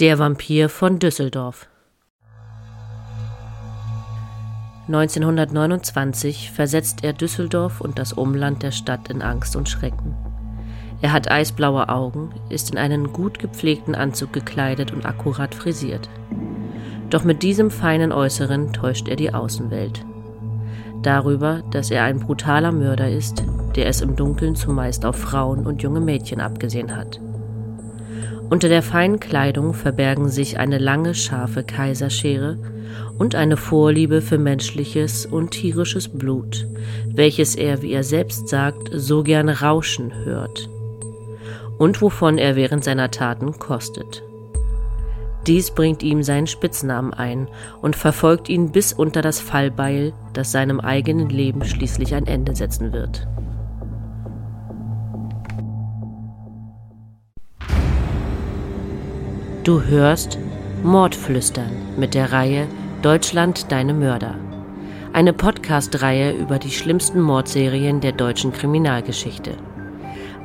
Der Vampir von Düsseldorf 1929 versetzt er Düsseldorf und das Umland der Stadt in Angst und Schrecken. Er hat eisblaue Augen, ist in einen gut gepflegten Anzug gekleidet und akkurat frisiert. Doch mit diesem feinen Äußeren täuscht er die Außenwelt. Darüber, dass er ein brutaler Mörder ist, der es im Dunkeln zumeist auf Frauen und junge Mädchen abgesehen hat. Unter der feinen Kleidung verbergen sich eine lange, scharfe Kaiserschere und eine Vorliebe für menschliches und tierisches Blut, welches er, wie er selbst sagt, so gern rauschen hört und wovon er während seiner Taten kostet. Dies bringt ihm seinen Spitznamen ein und verfolgt ihn bis unter das Fallbeil, das seinem eigenen Leben schließlich ein Ende setzen wird. Du hörst Mordflüstern mit der Reihe Deutschland deine Mörder. Eine Podcast-Reihe über die schlimmsten Mordserien der deutschen Kriminalgeschichte.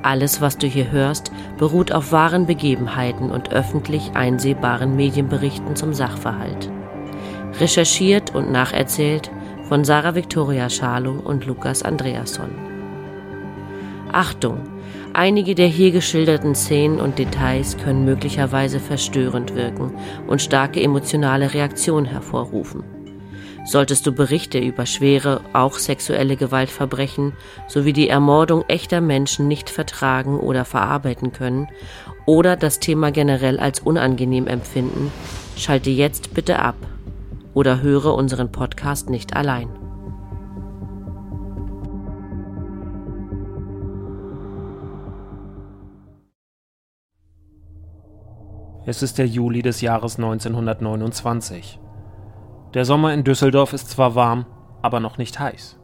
Alles, was du hier hörst, beruht auf wahren Begebenheiten und öffentlich einsehbaren Medienberichten zum Sachverhalt. Recherchiert und nacherzählt von Sarah Victoria Schalow und Lukas Andreasson. Achtung! Einige der hier geschilderten Szenen und Details können möglicherweise verstörend wirken und starke emotionale Reaktionen hervorrufen. Solltest du Berichte über schwere, auch sexuelle Gewaltverbrechen sowie die Ermordung echter Menschen nicht vertragen oder verarbeiten können oder das Thema generell als unangenehm empfinden, schalte jetzt bitte ab oder höre unseren Podcast nicht allein. Es ist der Juli des Jahres 1929. Der Sommer in Düsseldorf ist zwar warm, aber noch nicht heiß.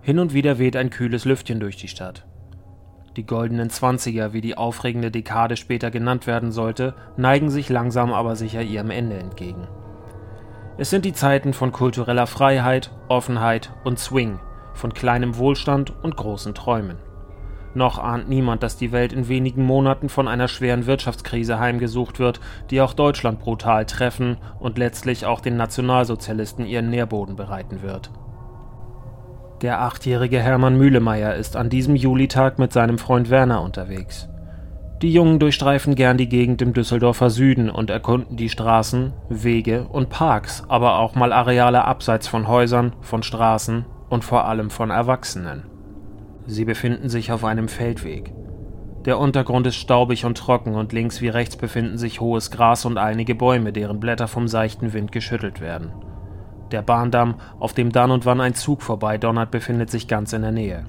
Hin und wieder weht ein kühles Lüftchen durch die Stadt. Die goldenen Zwanziger, wie die aufregende Dekade später genannt werden sollte, neigen sich langsam aber sicher ihrem Ende entgegen. Es sind die Zeiten von kultureller Freiheit, Offenheit und Swing, von kleinem Wohlstand und großen Träumen. Noch ahnt niemand, dass die Welt in wenigen Monaten von einer schweren Wirtschaftskrise heimgesucht wird, die auch Deutschland brutal treffen und letztlich auch den Nationalsozialisten ihren Nährboden bereiten wird. Der achtjährige Hermann Mühlemeier ist an diesem Julitag mit seinem Freund Werner unterwegs. Die Jungen durchstreifen gern die Gegend im Düsseldorfer Süden und erkunden die Straßen, Wege und Parks, aber auch mal Areale abseits von Häusern, von Straßen und vor allem von Erwachsenen. Sie befinden sich auf einem Feldweg. Der Untergrund ist staubig und trocken und links wie rechts befinden sich hohes Gras und einige Bäume, deren Blätter vom seichten Wind geschüttelt werden. Der Bahndamm, auf dem dann und wann ein Zug vorbeidonnert, befindet sich ganz in der Nähe.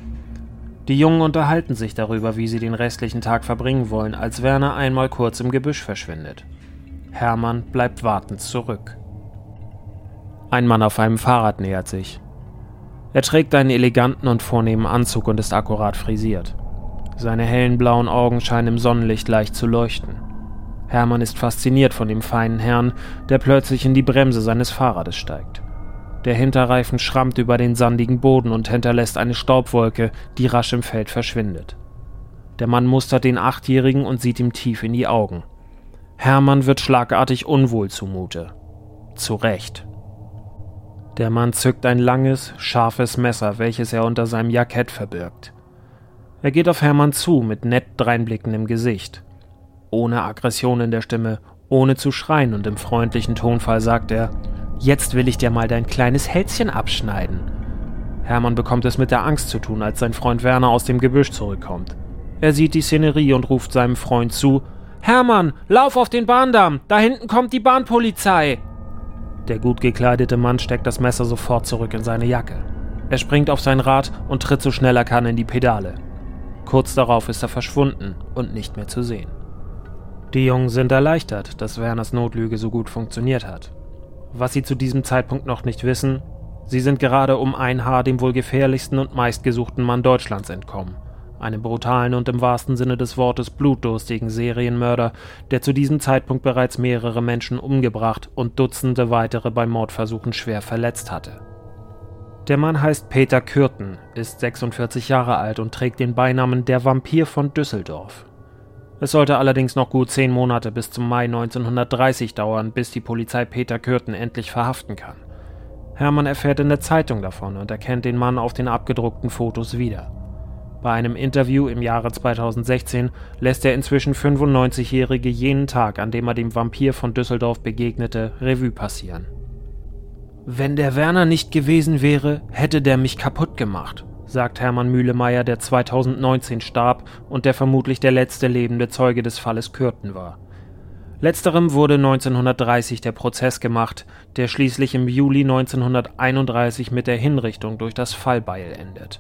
Die Jungen unterhalten sich darüber, wie sie den restlichen Tag verbringen wollen, als Werner einmal kurz im Gebüsch verschwindet. Hermann bleibt wartend zurück. Ein Mann auf einem Fahrrad nähert sich. Er trägt einen eleganten und vornehmen Anzug und ist akkurat frisiert. Seine hellen blauen Augen scheinen im Sonnenlicht leicht zu leuchten. Hermann ist fasziniert von dem feinen Herrn, der plötzlich in die Bremse seines Fahrrades steigt. Der Hinterreifen schrammt über den sandigen Boden und hinterlässt eine Staubwolke, die rasch im Feld verschwindet. Der Mann mustert den Achtjährigen und sieht ihm tief in die Augen. Hermann wird schlagartig unwohl zumute. Zu Recht. Der Mann zückt ein langes, scharfes Messer, welches er unter seinem Jackett verbirgt. Er geht auf Hermann zu mit nett dreinblickendem Gesicht. Ohne Aggression in der Stimme, ohne zu schreien und im freundlichen Tonfall sagt er: Jetzt will ich dir mal dein kleines Hälschen abschneiden. Hermann bekommt es mit der Angst zu tun, als sein Freund Werner aus dem Gebüsch zurückkommt. Er sieht die Szenerie und ruft seinem Freund zu: Hermann, lauf auf den Bahndamm! Da hinten kommt die Bahnpolizei! Der gut gekleidete Mann steckt das Messer sofort zurück in seine Jacke. Er springt auf sein Rad und tritt so schnell er kann in die Pedale. Kurz darauf ist er verschwunden und nicht mehr zu sehen. Die Jungen sind erleichtert, dass Werners Notlüge so gut funktioniert hat. Was sie zu diesem Zeitpunkt noch nicht wissen, sie sind gerade um ein Haar dem wohl gefährlichsten und meistgesuchten Mann Deutschlands entkommen einem brutalen und im wahrsten Sinne des Wortes blutdurstigen Serienmörder, der zu diesem Zeitpunkt bereits mehrere Menschen umgebracht und Dutzende weitere bei Mordversuchen schwer verletzt hatte. Der Mann heißt Peter Kürten, ist 46 Jahre alt und trägt den Beinamen der Vampir von Düsseldorf. Es sollte allerdings noch gut zehn Monate bis zum Mai 1930 dauern, bis die Polizei Peter Kürten endlich verhaften kann. Hermann erfährt in der Zeitung davon und erkennt den Mann auf den abgedruckten Fotos wieder. Bei einem Interview im Jahre 2016 lässt der inzwischen 95-Jährige jenen Tag, an dem er dem Vampir von Düsseldorf begegnete, Revue passieren. Wenn der Werner nicht gewesen wäre, hätte der mich kaputt gemacht, sagt Hermann Mühlemeier, der 2019 starb und der vermutlich der letzte lebende Zeuge des Falles Kürten war. Letzterem wurde 1930 der Prozess gemacht, der schließlich im Juli 1931 mit der Hinrichtung durch das Fallbeil endet.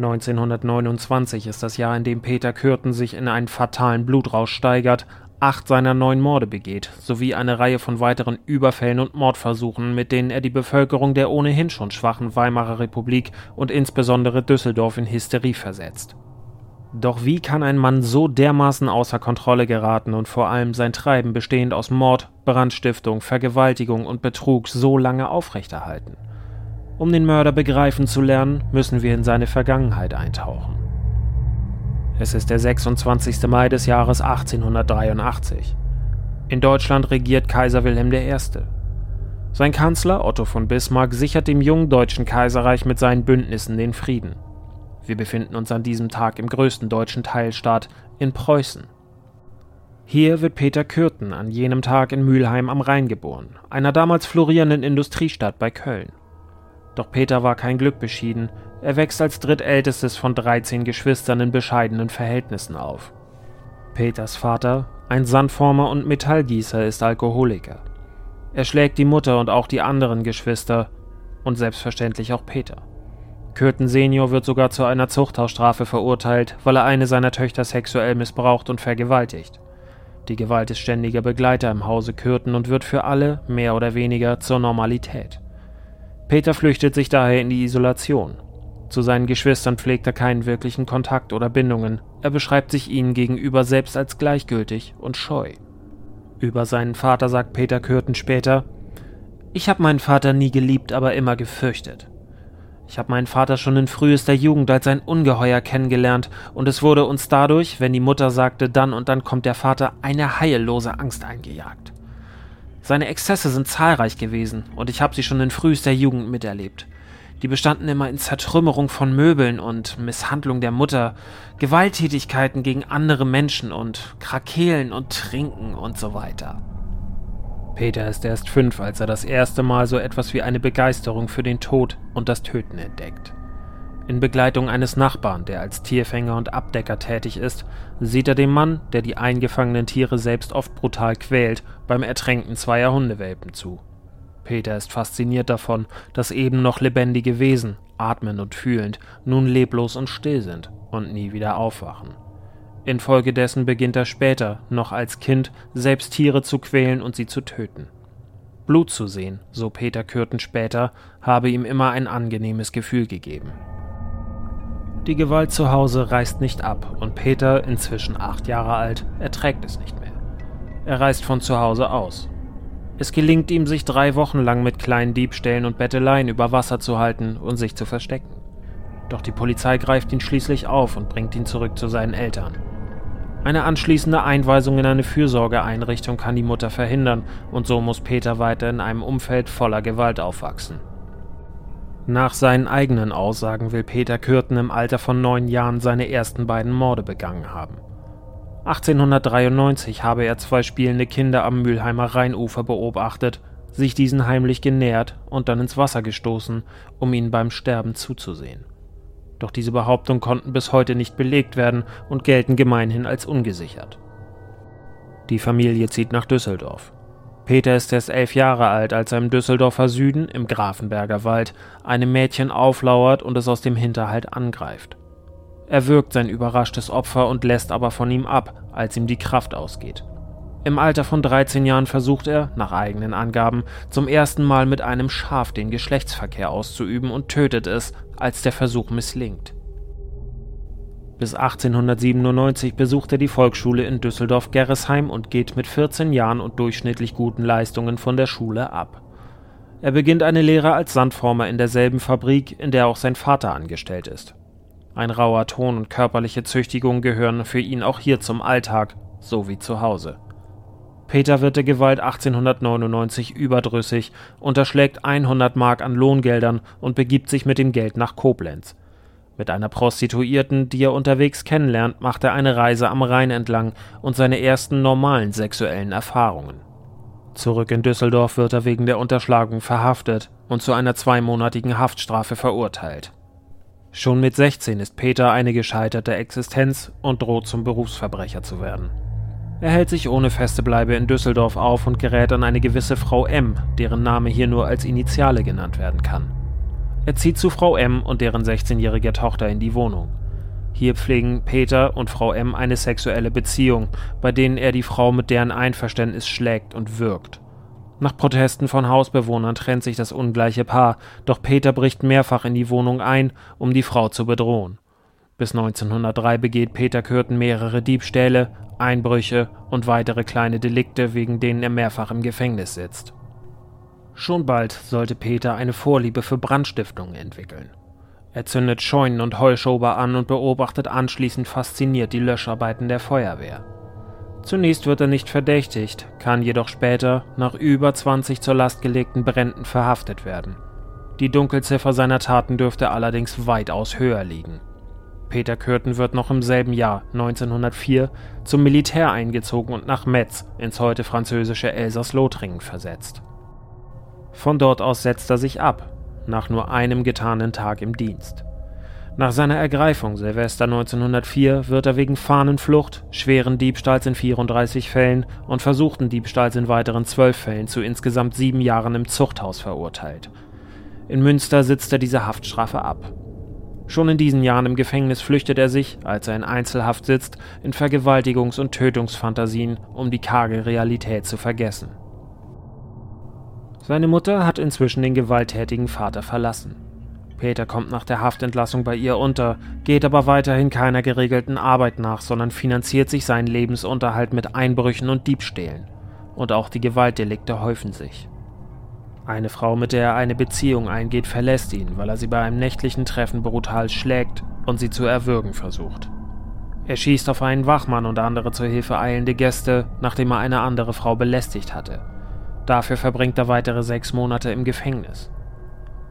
1929 ist das Jahr, in dem Peter Kürten sich in einen fatalen Blutrausch steigert, acht seiner neun Morde begeht, sowie eine Reihe von weiteren Überfällen und Mordversuchen, mit denen er die Bevölkerung der ohnehin schon schwachen Weimarer Republik und insbesondere Düsseldorf in Hysterie versetzt. Doch wie kann ein Mann so dermaßen außer Kontrolle geraten und vor allem sein Treiben bestehend aus Mord, Brandstiftung, Vergewaltigung und Betrug so lange aufrechterhalten? Um den Mörder begreifen zu lernen, müssen wir in seine Vergangenheit eintauchen. Es ist der 26. Mai des Jahres 1883. In Deutschland regiert Kaiser Wilhelm I. Sein Kanzler Otto von Bismarck sichert dem jungen deutschen Kaiserreich mit seinen Bündnissen den Frieden. Wir befinden uns an diesem Tag im größten deutschen Teilstaat, in Preußen. Hier wird Peter Kürten an jenem Tag in Mülheim am Rhein geboren, einer damals florierenden Industriestadt bei Köln. Doch Peter war kein Glück beschieden, er wächst als drittältestes von 13 Geschwistern in bescheidenen Verhältnissen auf. Peters Vater, ein Sandformer und Metallgießer, ist Alkoholiker. Er schlägt die Mutter und auch die anderen Geschwister und selbstverständlich auch Peter. Kürten Senior wird sogar zu einer Zuchthausstrafe verurteilt, weil er eine seiner Töchter sexuell missbraucht und vergewaltigt. Die Gewalt ist ständiger Begleiter im Hause Kürten und wird für alle, mehr oder weniger, zur Normalität. Peter flüchtet sich daher in die Isolation. Zu seinen Geschwistern pflegt er keinen wirklichen Kontakt oder Bindungen. Er beschreibt sich ihnen gegenüber selbst als gleichgültig und scheu. Über seinen Vater sagt Peter Kürten später: Ich habe meinen Vater nie geliebt, aber immer gefürchtet. Ich habe meinen Vater schon in frühester Jugend als ein Ungeheuer kennengelernt, und es wurde uns dadurch, wenn die Mutter sagte, dann und dann kommt der Vater, eine heillose Angst eingejagt. Seine Exzesse sind zahlreich gewesen, und ich habe sie schon in frühester Jugend miterlebt. Die bestanden immer in Zertrümmerung von Möbeln und Misshandlung der Mutter, Gewalttätigkeiten gegen andere Menschen und Krakehlen und Trinken und so weiter. Peter ist erst fünf, als er das erste Mal so etwas wie eine Begeisterung für den Tod und das Töten entdeckt. In Begleitung eines Nachbarn, der als Tierfänger und Abdecker tätig ist, sieht er dem Mann, der die eingefangenen Tiere selbst oft brutal quält, beim Ertränken zweier Hundewelpen zu. Peter ist fasziniert davon, dass eben noch lebendige Wesen, atmend und fühlend, nun leblos und still sind und nie wieder aufwachen. Infolgedessen beginnt er später, noch als Kind, selbst Tiere zu quälen und sie zu töten. Blut zu sehen, so Peter Kürten später, habe ihm immer ein angenehmes Gefühl gegeben. Die Gewalt zu Hause reißt nicht ab und Peter, inzwischen acht Jahre alt, erträgt es nicht mehr. Er reist von zu Hause aus, es gelingt ihm, sich drei Wochen lang mit kleinen Diebstählen und Betteleien über Wasser zu halten und sich zu verstecken. Doch die Polizei greift ihn schließlich auf und bringt ihn zurück zu seinen Eltern. Eine anschließende Einweisung in eine Fürsorgeeinrichtung kann die Mutter verhindern und so muss Peter weiter in einem Umfeld voller Gewalt aufwachsen. Nach seinen eigenen Aussagen will Peter Kürten im Alter von neun Jahren seine ersten beiden Morde begangen haben. 1893 habe er zwei spielende Kinder am Mülheimer Rheinufer beobachtet, sich diesen heimlich genähert und dann ins Wasser gestoßen, um ihnen beim Sterben zuzusehen. Doch diese Behauptungen konnten bis heute nicht belegt werden und gelten gemeinhin als ungesichert. Die Familie zieht nach Düsseldorf. Peter ist erst elf Jahre alt, als er im Düsseldorfer Süden, im Grafenberger Wald, einem Mädchen auflauert und es aus dem Hinterhalt angreift. Er wirkt sein überraschtes Opfer und lässt aber von ihm ab, als ihm die Kraft ausgeht. Im Alter von 13 Jahren versucht er, nach eigenen Angaben, zum ersten Mal mit einem Schaf den Geschlechtsverkehr auszuüben und tötet es, als der Versuch misslingt. Bis 1897 besucht er die Volksschule in Düsseldorf-Gerresheim und geht mit 14 Jahren und durchschnittlich guten Leistungen von der Schule ab. Er beginnt eine Lehre als Sandformer in derselben Fabrik, in der auch sein Vater angestellt ist. Ein rauer Ton und körperliche Züchtigung gehören für ihn auch hier zum Alltag, so wie zu Hause. Peter wird der Gewalt 1899 überdrüssig, unterschlägt 100 Mark an Lohngeldern und begibt sich mit dem Geld nach Koblenz. Mit einer Prostituierten, die er unterwegs kennenlernt, macht er eine Reise am Rhein entlang und seine ersten normalen sexuellen Erfahrungen. Zurück in Düsseldorf wird er wegen der Unterschlagung verhaftet und zu einer zweimonatigen Haftstrafe verurteilt. Schon mit 16 ist Peter eine gescheiterte Existenz und droht zum Berufsverbrecher zu werden. Er hält sich ohne feste Bleibe in Düsseldorf auf und gerät an eine gewisse Frau M, deren Name hier nur als Initiale genannt werden kann. Er zieht zu Frau M und deren 16-jähriger Tochter in die Wohnung. Hier pflegen Peter und Frau M eine sexuelle Beziehung, bei denen er die Frau mit deren Einverständnis schlägt und wirkt. Nach Protesten von Hausbewohnern trennt sich das ungleiche Paar, doch Peter bricht mehrfach in die Wohnung ein, um die Frau zu bedrohen. Bis 1903 begeht Peter Kürten mehrere Diebstähle, Einbrüche und weitere kleine Delikte, wegen denen er mehrfach im Gefängnis sitzt. Schon bald sollte Peter eine Vorliebe für Brandstiftungen entwickeln. Er zündet Scheunen und Heuschober an und beobachtet anschließend fasziniert die Löscharbeiten der Feuerwehr. Zunächst wird er nicht verdächtigt, kann jedoch später nach über 20 zur Last gelegten Bränden verhaftet werden. Die Dunkelziffer seiner Taten dürfte allerdings weitaus höher liegen. Peter Kürten wird noch im selben Jahr 1904 zum Militär eingezogen und nach Metz ins heute französische Elsass-Lothringen versetzt. Von dort aus setzt er sich ab, nach nur einem getanen Tag im Dienst. Nach seiner Ergreifung Silvester 1904 wird er wegen Fahnenflucht, schweren Diebstahls in 34 Fällen und versuchten Diebstahls in weiteren 12 Fällen zu insgesamt sieben Jahren im Zuchthaus verurteilt. In Münster sitzt er diese Haftstrafe ab. Schon in diesen Jahren im Gefängnis flüchtet er sich, als er in Einzelhaft sitzt, in Vergewaltigungs- und Tötungsfantasien, um die karge Realität zu vergessen. Seine Mutter hat inzwischen den gewalttätigen Vater verlassen. Peter kommt nach der Haftentlassung bei ihr unter, geht aber weiterhin keiner geregelten Arbeit nach, sondern finanziert sich seinen Lebensunterhalt mit Einbrüchen und Diebstählen. Und auch die Gewaltdelikte häufen sich. Eine Frau, mit der er eine Beziehung eingeht, verlässt ihn, weil er sie bei einem nächtlichen Treffen brutal schlägt und sie zu erwürgen versucht. Er schießt auf einen Wachmann und andere zur Hilfe eilende Gäste, nachdem er eine andere Frau belästigt hatte. Dafür verbringt er weitere sechs Monate im Gefängnis.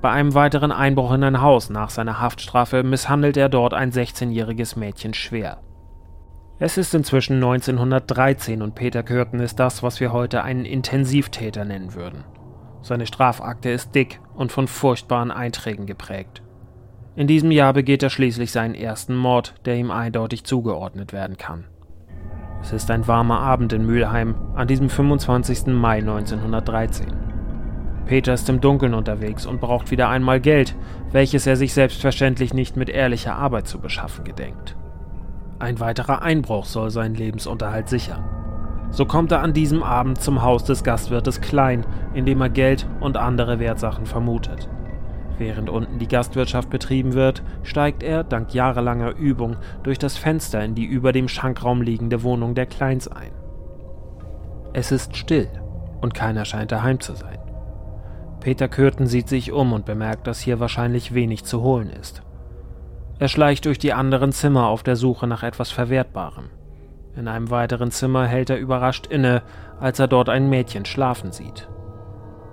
Bei einem weiteren Einbruch in ein Haus nach seiner Haftstrafe misshandelt er dort ein 16-jähriges Mädchen schwer. Es ist inzwischen 1913 und Peter Kürten ist das, was wir heute einen Intensivtäter nennen würden. Seine Strafakte ist dick und von furchtbaren Einträgen geprägt. In diesem Jahr begeht er schließlich seinen ersten Mord, der ihm eindeutig zugeordnet werden kann. Es ist ein warmer Abend in Mülheim an diesem 25. Mai 1913. Peter ist im Dunkeln unterwegs und braucht wieder einmal Geld, welches er sich selbstverständlich nicht mit ehrlicher Arbeit zu beschaffen gedenkt. Ein weiterer Einbruch soll seinen Lebensunterhalt sichern. So kommt er an diesem Abend zum Haus des Gastwirtes Klein, in dem er Geld und andere Wertsachen vermutet. Während unten die Gastwirtschaft betrieben wird, steigt er, dank jahrelanger Übung, durch das Fenster in die über dem Schankraum liegende Wohnung der Kleins ein. Es ist still und keiner scheint daheim zu sein. Peter Kürten sieht sich um und bemerkt, dass hier wahrscheinlich wenig zu holen ist. Er schleicht durch die anderen Zimmer auf der Suche nach etwas Verwertbarem. In einem weiteren Zimmer hält er überrascht inne, als er dort ein Mädchen schlafen sieht.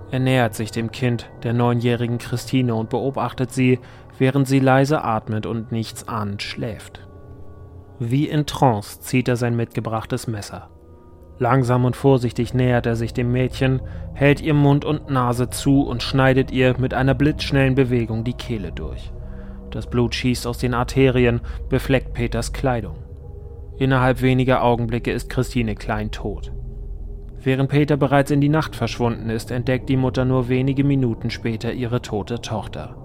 Er nähert sich dem Kind, der neunjährigen Christine, und beobachtet sie, während sie leise atmet und nichts ahnend schläft. Wie in Trance zieht er sein mitgebrachtes Messer. Langsam und vorsichtig nähert er sich dem Mädchen, hält ihr Mund und Nase zu und schneidet ihr mit einer blitzschnellen Bewegung die Kehle durch. Das Blut schießt aus den Arterien, befleckt Peters Kleidung. Innerhalb weniger Augenblicke ist Christine Klein tot. Während Peter bereits in die Nacht verschwunden ist, entdeckt die Mutter nur wenige Minuten später ihre tote Tochter.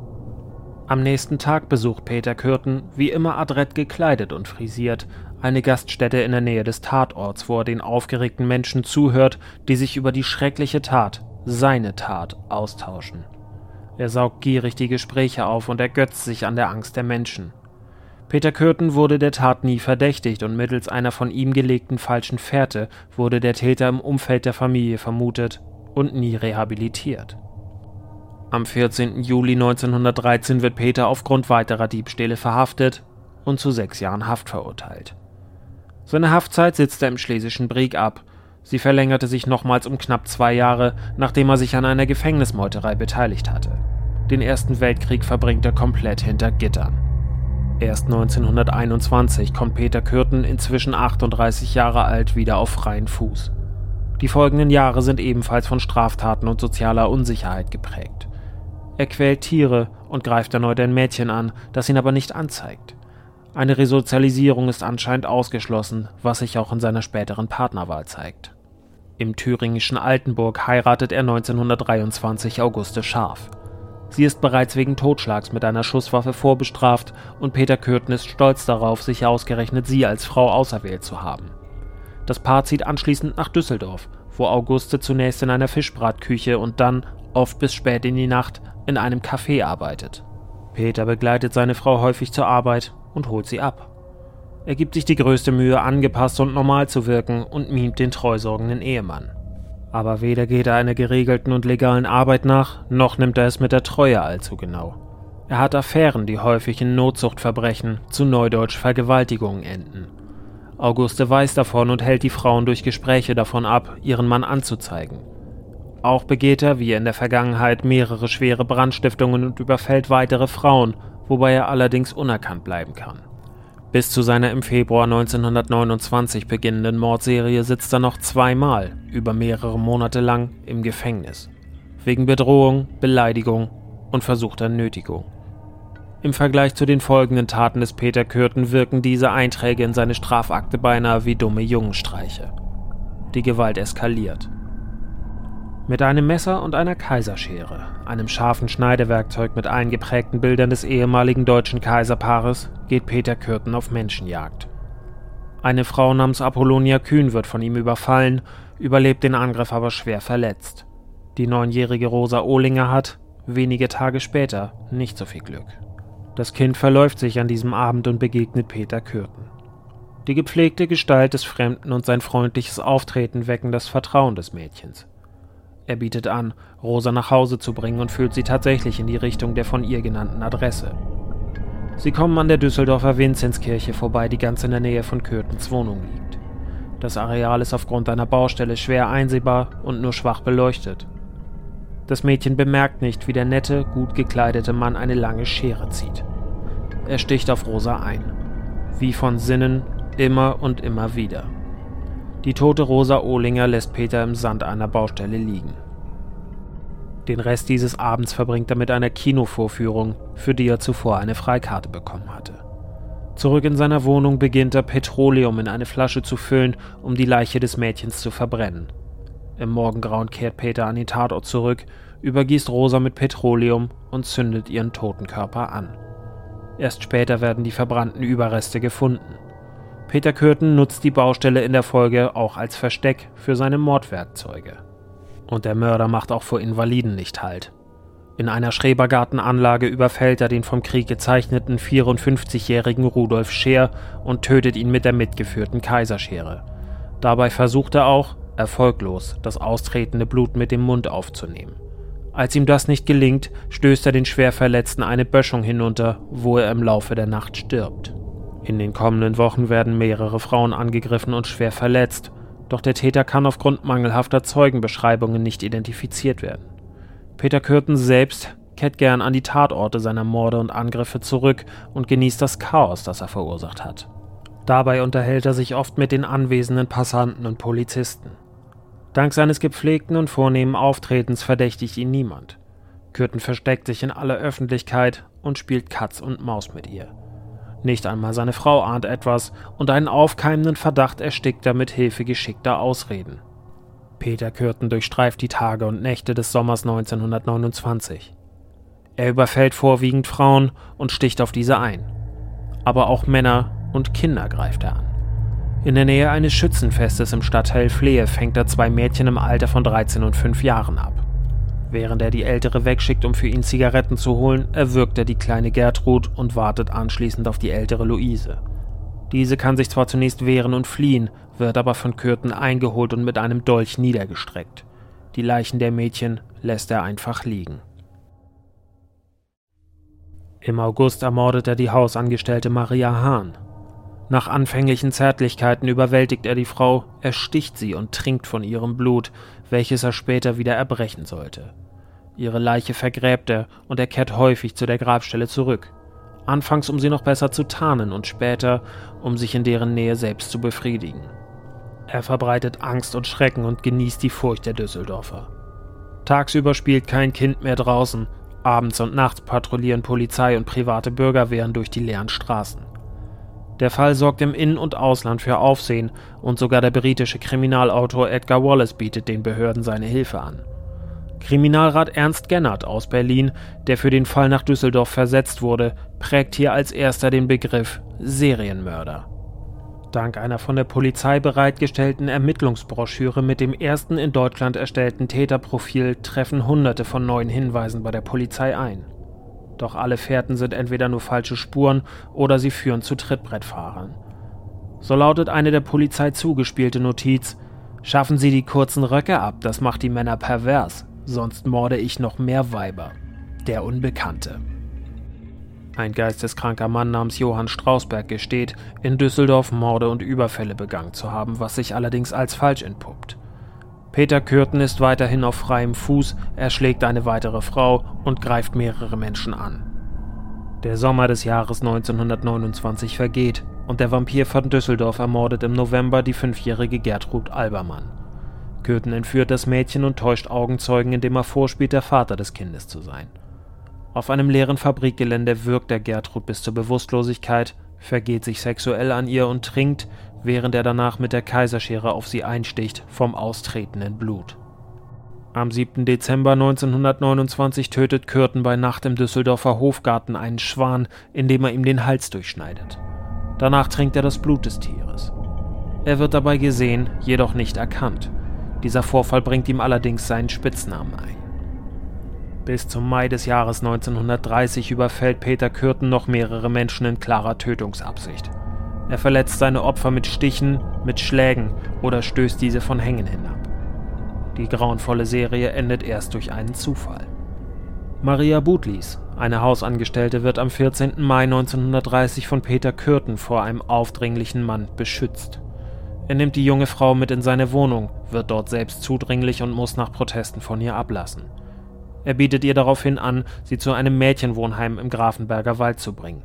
Am nächsten Tag besucht Peter Kürten, wie immer adrett gekleidet und frisiert, eine Gaststätte in der Nähe des Tatorts, wo er den aufgeregten Menschen zuhört, die sich über die schreckliche Tat, seine Tat, austauschen. Er saugt gierig die Gespräche auf und ergötzt sich an der Angst der Menschen. Peter Kürten wurde der Tat nie verdächtigt und mittels einer von ihm gelegten falschen Fährte wurde der Täter im Umfeld der Familie vermutet und nie rehabilitiert. Am 14. Juli 1913 wird Peter aufgrund weiterer Diebstähle verhaftet, und zu sechs Jahren Haft verurteilt. Seine Haftzeit sitzt er im schlesischen Brieg ab. Sie verlängerte sich nochmals um knapp zwei Jahre, nachdem er sich an einer Gefängnismeuterei beteiligt hatte. Den Ersten Weltkrieg verbringt er komplett hinter Gittern. Erst 1921 kommt Peter Kürten, inzwischen 38 Jahre alt, wieder auf freien Fuß. Die folgenden Jahre sind ebenfalls von Straftaten und sozialer Unsicherheit geprägt. Er quält Tiere und greift erneut ein Mädchen an, das ihn aber nicht anzeigt. Eine Resozialisierung ist anscheinend ausgeschlossen, was sich auch in seiner späteren Partnerwahl zeigt. Im thüringischen Altenburg heiratet er 1923 Auguste Scharf. Sie ist bereits wegen Totschlags mit einer Schusswaffe vorbestraft und Peter Kürten ist stolz darauf, sich ausgerechnet sie als Frau auserwählt zu haben. Das Paar zieht anschließend nach Düsseldorf, wo Auguste zunächst in einer Fischbratküche und dann, oft bis spät in die Nacht, in einem Café arbeitet. Peter begleitet seine Frau häufig zur Arbeit und holt sie ab. Er gibt sich die größte Mühe, angepasst und normal zu wirken und mimt den treusorgenden Ehemann. Aber weder geht er einer geregelten und legalen Arbeit nach, noch nimmt er es mit der Treue allzu genau. Er hat Affären, die häufig in Notzuchtverbrechen, zu Neudeutsch Vergewaltigungen enden. Auguste weiß davon und hält die Frauen durch Gespräche davon ab, ihren Mann anzuzeigen. Auch begeht er, wie in der Vergangenheit, mehrere schwere Brandstiftungen und überfällt weitere Frauen, wobei er allerdings unerkannt bleiben kann. Bis zu seiner im Februar 1929 beginnenden Mordserie sitzt er noch zweimal über mehrere Monate lang im Gefängnis. Wegen Bedrohung, Beleidigung und versuchter Nötigung. Im Vergleich zu den folgenden Taten des Peter Kürten wirken diese Einträge in seine Strafakte beinahe wie dumme Jungenstreiche. Die Gewalt eskaliert. Mit einem Messer und einer Kaiserschere, einem scharfen Schneidewerkzeug mit eingeprägten Bildern des ehemaligen deutschen Kaiserpaares, geht Peter Kürten auf Menschenjagd. Eine Frau namens Apollonia Kühn wird von ihm überfallen, überlebt den Angriff aber schwer verletzt. Die neunjährige Rosa Ohlinger hat, wenige Tage später, nicht so viel Glück. Das Kind verläuft sich an diesem Abend und begegnet Peter Kürten. Die gepflegte Gestalt des Fremden und sein freundliches Auftreten wecken das Vertrauen des Mädchens. Er bietet an, Rosa nach Hause zu bringen und führt sie tatsächlich in die Richtung der von ihr genannten Adresse. Sie kommen an der Düsseldorfer Vinzenzkirche vorbei, die ganz in der Nähe von Kürtens Wohnung liegt. Das Areal ist aufgrund einer Baustelle schwer einsehbar und nur schwach beleuchtet. Das Mädchen bemerkt nicht, wie der nette, gut gekleidete Mann eine lange Schere zieht. Er sticht auf Rosa ein. Wie von Sinnen, immer und immer wieder. Die tote Rosa Ohlinger lässt Peter im Sand einer Baustelle liegen. Den Rest dieses Abends verbringt er mit einer Kinovorführung, für die er zuvor eine Freikarte bekommen hatte. Zurück in seiner Wohnung beginnt er Petroleum in eine Flasche zu füllen, um die Leiche des Mädchens zu verbrennen. Im Morgengrauen kehrt Peter an den Tatort zurück, übergießt Rosa mit Petroleum und zündet ihren toten Körper an. Erst später werden die verbrannten Überreste gefunden. Peter Kürten nutzt die Baustelle in der Folge auch als Versteck für seine Mordwerkzeuge. Und der Mörder macht auch vor Invaliden nicht Halt. In einer Schrebergartenanlage überfällt er den vom Krieg gezeichneten 54-jährigen Rudolf Scheer und tötet ihn mit der mitgeführten Kaiserschere. Dabei versucht er auch, erfolglos, das austretende Blut mit dem Mund aufzunehmen. Als ihm das nicht gelingt, stößt er den Schwerverletzten eine Böschung hinunter, wo er im Laufe der Nacht stirbt. In den kommenden Wochen werden mehrere Frauen angegriffen und schwer verletzt, doch der Täter kann aufgrund mangelhafter Zeugenbeschreibungen nicht identifiziert werden. Peter Kürten selbst kehrt gern an die Tatorte seiner Morde und Angriffe zurück und genießt das Chaos, das er verursacht hat. Dabei unterhält er sich oft mit den anwesenden Passanten und Polizisten. Dank seines gepflegten und vornehmen Auftretens verdächtigt ihn niemand. Kürten versteckt sich in aller Öffentlichkeit und spielt Katz und Maus mit ihr. Nicht einmal seine Frau ahnt etwas und einen aufkeimenden Verdacht erstickt er mit Hilfe geschickter Ausreden. Peter Kürten durchstreift die Tage und Nächte des Sommers 1929. Er überfällt vorwiegend Frauen und sticht auf diese ein. Aber auch Männer und Kinder greift er an. In der Nähe eines Schützenfestes im Stadtteil Flehe fängt er zwei Mädchen im Alter von 13 und 5 Jahren ab. Während er die Ältere wegschickt, um für ihn Zigaretten zu holen, erwürgt er die kleine Gertrud und wartet anschließend auf die ältere Luise. Diese kann sich zwar zunächst wehren und fliehen, wird aber von Kürten eingeholt und mit einem Dolch niedergestreckt. Die Leichen der Mädchen lässt er einfach liegen. Im August ermordet er die Hausangestellte Maria Hahn. Nach anfänglichen Zärtlichkeiten überwältigt er die Frau, ersticht sie und trinkt von ihrem Blut, welches er später wieder erbrechen sollte. Ihre Leiche vergräbt er und er kehrt häufig zu der Grabstelle zurück. Anfangs, um sie noch besser zu tarnen und später, um sich in deren Nähe selbst zu befriedigen. Er verbreitet Angst und Schrecken und genießt die Furcht der Düsseldorfer. Tagsüber spielt kein Kind mehr draußen, abends und nachts patrouillieren Polizei und private Bürgerwehren durch die leeren Straßen. Der Fall sorgt im In- und Ausland für Aufsehen und sogar der britische Kriminalautor Edgar Wallace bietet den Behörden seine Hilfe an. Kriminalrat Ernst Gennert aus Berlin, der für den Fall nach Düsseldorf versetzt wurde, prägt hier als erster den Begriff Serienmörder. Dank einer von der Polizei bereitgestellten Ermittlungsbroschüre mit dem ersten in Deutschland erstellten Täterprofil treffen Hunderte von neuen Hinweisen bei der Polizei ein. Doch alle Fährten sind entweder nur falsche Spuren oder sie führen zu Trittbrettfahrern. So lautet eine der Polizei zugespielte Notiz: Schaffen Sie die kurzen Röcke ab, das macht die Männer pervers, sonst morde ich noch mehr Weiber. Der Unbekannte. Ein geisteskranker Mann namens Johann Strausberg gesteht, in Düsseldorf Morde und Überfälle begangen zu haben, was sich allerdings als falsch entpuppt. Peter Kürten ist weiterhin auf freiem Fuß, erschlägt eine weitere Frau und greift mehrere Menschen an. Der Sommer des Jahres 1929 vergeht und der Vampir von Düsseldorf ermordet im November die fünfjährige Gertrud Albermann. Kürten entführt das Mädchen und täuscht Augenzeugen, indem er vorspielt, der Vater des Kindes zu sein. Auf einem leeren Fabrikgelände wirkt er Gertrud bis zur Bewusstlosigkeit, vergeht sich sexuell an ihr und trinkt, während er danach mit der Kaiserschere auf sie einsticht, vom austretenden Blut. Am 7. Dezember 1929 tötet Kürten bei Nacht im Düsseldorfer Hofgarten einen Schwan, indem er ihm den Hals durchschneidet. Danach trinkt er das Blut des Tieres. Er wird dabei gesehen, jedoch nicht erkannt. Dieser Vorfall bringt ihm allerdings seinen Spitznamen ein. Bis zum Mai des Jahres 1930 überfällt Peter Kürten noch mehrere Menschen in klarer Tötungsabsicht. Er verletzt seine Opfer mit Stichen, mit Schlägen oder stößt diese von Hängen hinab. Die grauenvolle Serie endet erst durch einen Zufall. Maria Butlis, eine Hausangestellte, wird am 14. Mai 1930 von Peter Kürten vor einem aufdringlichen Mann beschützt. Er nimmt die junge Frau mit in seine Wohnung, wird dort selbst zudringlich und muss nach Protesten von ihr ablassen. Er bietet ihr daraufhin an, sie zu einem Mädchenwohnheim im Grafenberger Wald zu bringen.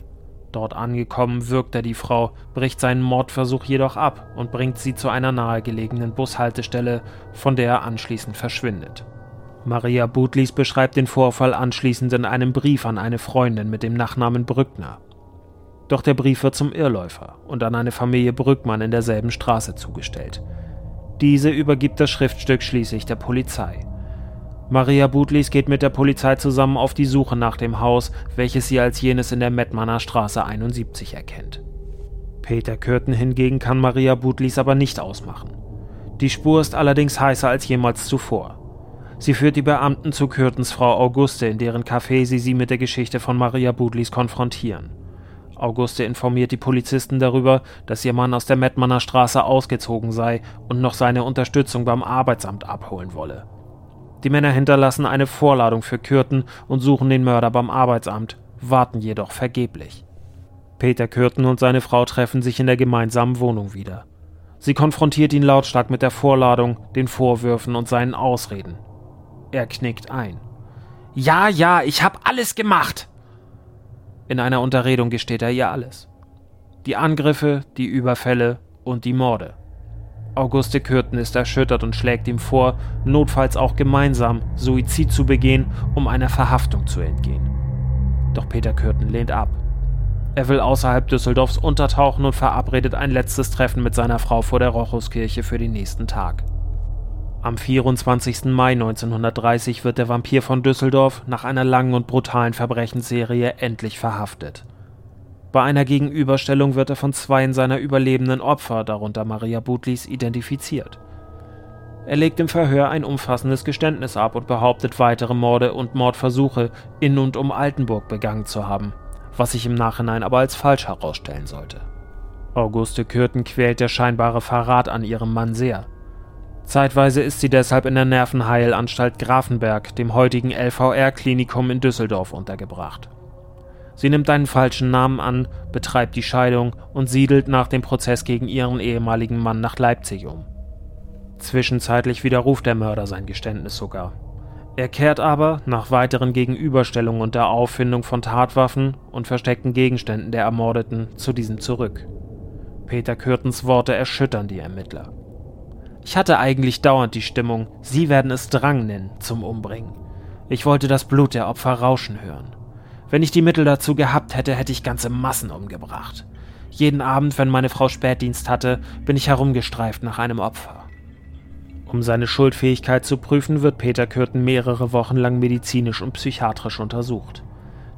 Dort angekommen wirkt er die Frau, bricht seinen Mordversuch jedoch ab und bringt sie zu einer nahegelegenen Bushaltestelle, von der er anschließend verschwindet. Maria Butlis beschreibt den Vorfall anschließend in einem Brief an eine Freundin mit dem Nachnamen Brückner. Doch der Brief wird zum Irrläufer und an eine Familie Brückmann in derselben Straße zugestellt. Diese übergibt das Schriftstück schließlich der Polizei. Maria Butlis geht mit der Polizei zusammen auf die Suche nach dem Haus, welches sie als jenes in der Mettmanner Straße 71 erkennt. Peter Kürten hingegen kann Maria Butlis aber nicht ausmachen. Die Spur ist allerdings heißer als jemals zuvor. Sie führt die Beamten zu Kürtens Frau Auguste, in deren Café sie sie mit der Geschichte von Maria Butlis konfrontieren. Auguste informiert die Polizisten darüber, dass ihr Mann aus der Mettmanner Straße ausgezogen sei und noch seine Unterstützung beim Arbeitsamt abholen wolle. Die Männer hinterlassen eine Vorladung für Kürten und suchen den Mörder beim Arbeitsamt, warten jedoch vergeblich. Peter Kürten und seine Frau treffen sich in der gemeinsamen Wohnung wieder. Sie konfrontiert ihn lautstark mit der Vorladung, den Vorwürfen und seinen Ausreden. Er knickt ein. Ja, ja, ich hab alles gemacht. In einer Unterredung gesteht er ihr alles. Die Angriffe, die Überfälle und die Morde. Auguste Kürten ist erschüttert und schlägt ihm vor, notfalls auch gemeinsam Suizid zu begehen, um einer Verhaftung zu entgehen. Doch Peter Kürten lehnt ab. Er will außerhalb Düsseldorfs untertauchen und verabredet ein letztes Treffen mit seiner Frau vor der Rochuskirche für den nächsten Tag. Am 24. Mai 1930 wird der Vampir von Düsseldorf nach einer langen und brutalen Verbrechensserie endlich verhaftet. Bei einer Gegenüberstellung wird er von zweien seiner überlebenden Opfer, darunter Maria Butlis, identifiziert. Er legt im Verhör ein umfassendes Geständnis ab und behauptet, weitere Morde und Mordversuche in und um Altenburg begangen zu haben, was sich im Nachhinein aber als falsch herausstellen sollte. Auguste Kürten quält der scheinbare Verrat an ihrem Mann sehr. Zeitweise ist sie deshalb in der Nervenheilanstalt Grafenberg, dem heutigen LVR-Klinikum in Düsseldorf, untergebracht. Sie nimmt einen falschen Namen an, betreibt die Scheidung und siedelt nach dem Prozess gegen ihren ehemaligen Mann nach Leipzig um. Zwischenzeitlich widerruft der Mörder sein Geständnis sogar. Er kehrt aber, nach weiteren Gegenüberstellungen und der Auffindung von Tatwaffen und versteckten Gegenständen der Ermordeten, zu diesem zurück. Peter Kürtens Worte erschüttern die Ermittler. Ich hatte eigentlich dauernd die Stimmung, Sie werden es Drang nennen, zum Umbringen. Ich wollte das Blut der Opfer rauschen hören. Wenn ich die Mittel dazu gehabt hätte, hätte ich ganze Massen umgebracht. Jeden Abend, wenn meine Frau Spätdienst hatte, bin ich herumgestreift nach einem Opfer. Um seine Schuldfähigkeit zu prüfen, wird Peter Kürten mehrere Wochen lang medizinisch und psychiatrisch untersucht.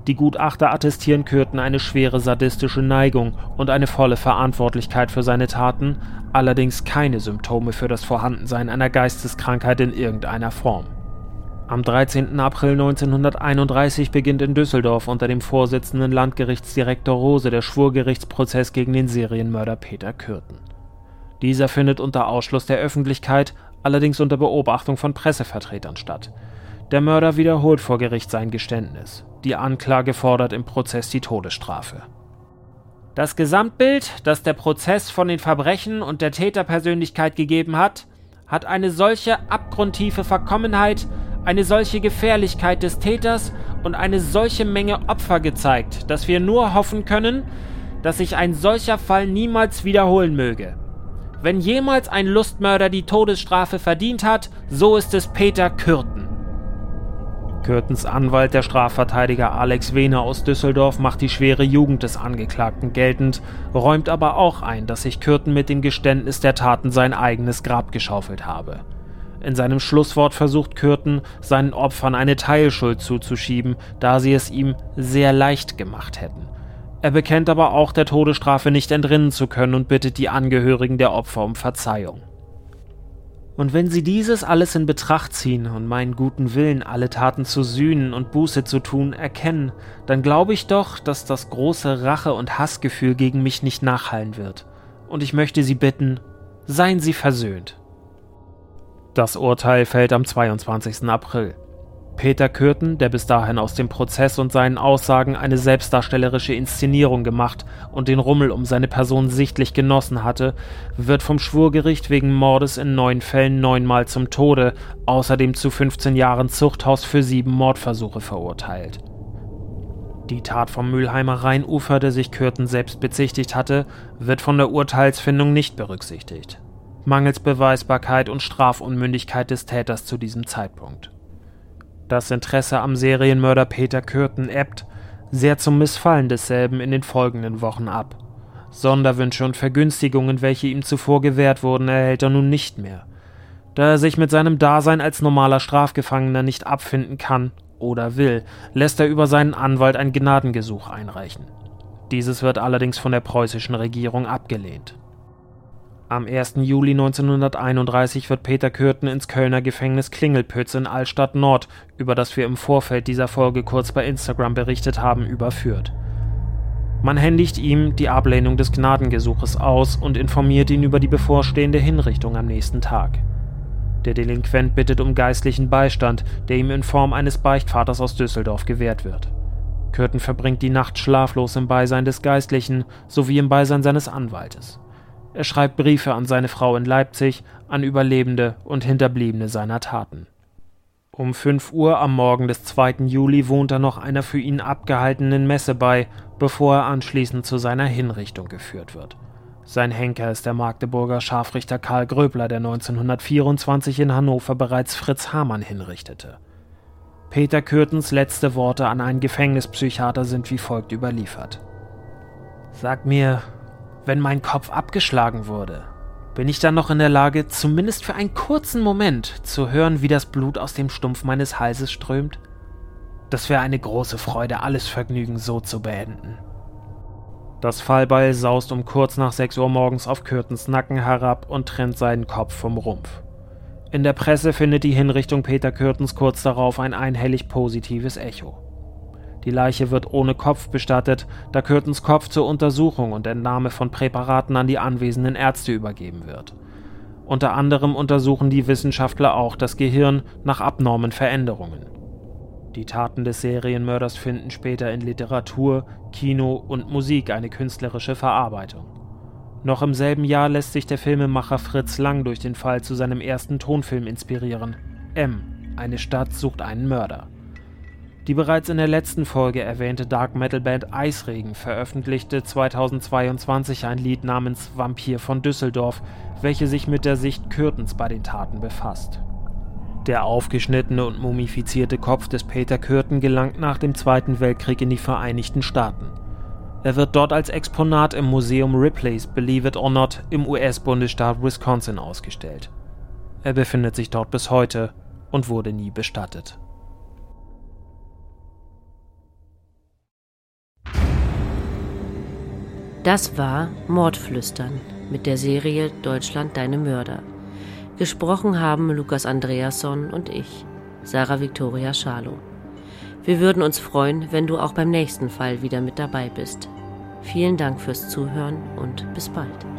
Die Gutachter attestieren Kürten eine schwere sadistische Neigung und eine volle Verantwortlichkeit für seine Taten, allerdings keine Symptome für das Vorhandensein einer Geisteskrankheit in irgendeiner Form. Am 13. April 1931 beginnt in Düsseldorf unter dem Vorsitzenden Landgerichtsdirektor Rose der Schwurgerichtsprozess gegen den Serienmörder Peter Kürten. Dieser findet unter Ausschluss der Öffentlichkeit, allerdings unter Beobachtung von Pressevertretern statt. Der Mörder wiederholt vor Gericht sein Geständnis. Die Anklage fordert im Prozess die Todesstrafe. Das Gesamtbild, das der Prozess von den Verbrechen und der Täterpersönlichkeit gegeben hat, hat eine solche abgrundtiefe Verkommenheit, eine solche Gefährlichkeit des Täters und eine solche Menge Opfer gezeigt, dass wir nur hoffen können, dass sich ein solcher Fall niemals wiederholen möge. Wenn jemals ein Lustmörder die Todesstrafe verdient hat, so ist es Peter Kürten. Kürtens Anwalt, der Strafverteidiger Alex Wehner aus Düsseldorf, macht die schwere Jugend des Angeklagten geltend, räumt aber auch ein, dass sich Kürten mit dem Geständnis der Taten sein eigenes Grab geschaufelt habe. In seinem Schlusswort versucht Kürten, seinen Opfern eine Teilschuld zuzuschieben, da sie es ihm sehr leicht gemacht hätten. Er bekennt aber auch, der Todesstrafe nicht entrinnen zu können und bittet die Angehörigen der Opfer um Verzeihung. Und wenn sie dieses alles in Betracht ziehen und meinen guten Willen, alle Taten zu sühnen und Buße zu tun, erkennen, dann glaube ich doch, dass das große Rache- und Hassgefühl gegen mich nicht nachhallen wird. Und ich möchte Sie bitten, seien Sie versöhnt. Das Urteil fällt am 22. April. Peter Kürten, der bis dahin aus dem Prozess und seinen Aussagen eine selbstdarstellerische Inszenierung gemacht und den Rummel um seine Person sichtlich genossen hatte, wird vom Schwurgericht wegen Mordes in neun Fällen neunmal zum Tode, außerdem zu 15 Jahren Zuchthaus für sieben Mordversuche verurteilt. Die Tat vom Mülheimer Rheinufer, der sich Kürten selbst bezichtigt hatte, wird von der Urteilsfindung nicht berücksichtigt mangels Beweisbarkeit und Strafunmündigkeit des Täters zu diesem Zeitpunkt. Das Interesse am Serienmörder Peter Kürten ebbt, sehr zum Missfallen desselben in den folgenden Wochen ab. Sonderwünsche und Vergünstigungen, welche ihm zuvor gewährt wurden, erhält er nun nicht mehr. Da er sich mit seinem Dasein als normaler Strafgefangener nicht abfinden kann oder will, lässt er über seinen Anwalt ein Gnadengesuch einreichen. Dieses wird allerdings von der preußischen Regierung abgelehnt. Am 1. Juli 1931 wird Peter Kürten ins Kölner Gefängnis Klingelpütz in Altstadt Nord, über das wir im Vorfeld dieser Folge kurz bei Instagram berichtet haben, überführt. Man händigt ihm die Ablehnung des Gnadengesuches aus und informiert ihn über die bevorstehende Hinrichtung am nächsten Tag. Der Delinquent bittet um geistlichen Beistand, der ihm in Form eines Beichtvaters aus Düsseldorf gewährt wird. Kürten verbringt die Nacht schlaflos im Beisein des Geistlichen sowie im Beisein seines Anwaltes. Er schreibt Briefe an seine Frau in Leipzig, an Überlebende und Hinterbliebene seiner Taten. Um 5 Uhr am Morgen des 2. Juli wohnt er noch einer für ihn abgehaltenen Messe bei, bevor er anschließend zu seiner Hinrichtung geführt wird. Sein Henker ist der Magdeburger Scharfrichter Karl Gröbler, der 1924 in Hannover bereits Fritz Hamann hinrichtete. Peter Kürtens letzte Worte an einen Gefängnispsychiater sind wie folgt überliefert. Sag mir, wenn mein Kopf abgeschlagen wurde, bin ich dann noch in der Lage, zumindest für einen kurzen Moment zu hören, wie das Blut aus dem Stumpf meines Halses strömt? Das wäre eine große Freude, alles Vergnügen so zu beenden. Das Fallbeil saust um kurz nach 6 Uhr morgens auf Kürtens Nacken herab und trennt seinen Kopf vom Rumpf. In der Presse findet die Hinrichtung Peter Kürtens kurz darauf ein einhellig positives Echo. Die Leiche wird ohne Kopf bestattet, da Curtons Kopf zur Untersuchung und Entnahme von Präparaten an die anwesenden Ärzte übergeben wird. Unter anderem untersuchen die Wissenschaftler auch das Gehirn nach abnormen Veränderungen. Die Taten des Serienmörders finden später in Literatur, Kino und Musik eine künstlerische Verarbeitung. Noch im selben Jahr lässt sich der Filmemacher Fritz Lang durch den Fall zu seinem ersten Tonfilm inspirieren. M. Eine Stadt sucht einen Mörder. Die bereits in der letzten Folge erwähnte Dark Metal Band Eisregen veröffentlichte 2022 ein Lied namens Vampir von Düsseldorf, welche sich mit der Sicht Kürtens bei den Taten befasst. Der aufgeschnittene und mumifizierte Kopf des Peter Kürten gelangt nach dem Zweiten Weltkrieg in die Vereinigten Staaten. Er wird dort als Exponat im Museum Ripley's Believe It or Not im US-Bundesstaat Wisconsin ausgestellt. Er befindet sich dort bis heute und wurde nie bestattet. Das war Mordflüstern mit der Serie Deutschland deine Mörder. Gesprochen haben Lukas Andreasson und ich, Sarah Victoria Schalow. Wir würden uns freuen, wenn du auch beim nächsten Fall wieder mit dabei bist. Vielen Dank fürs Zuhören und bis bald.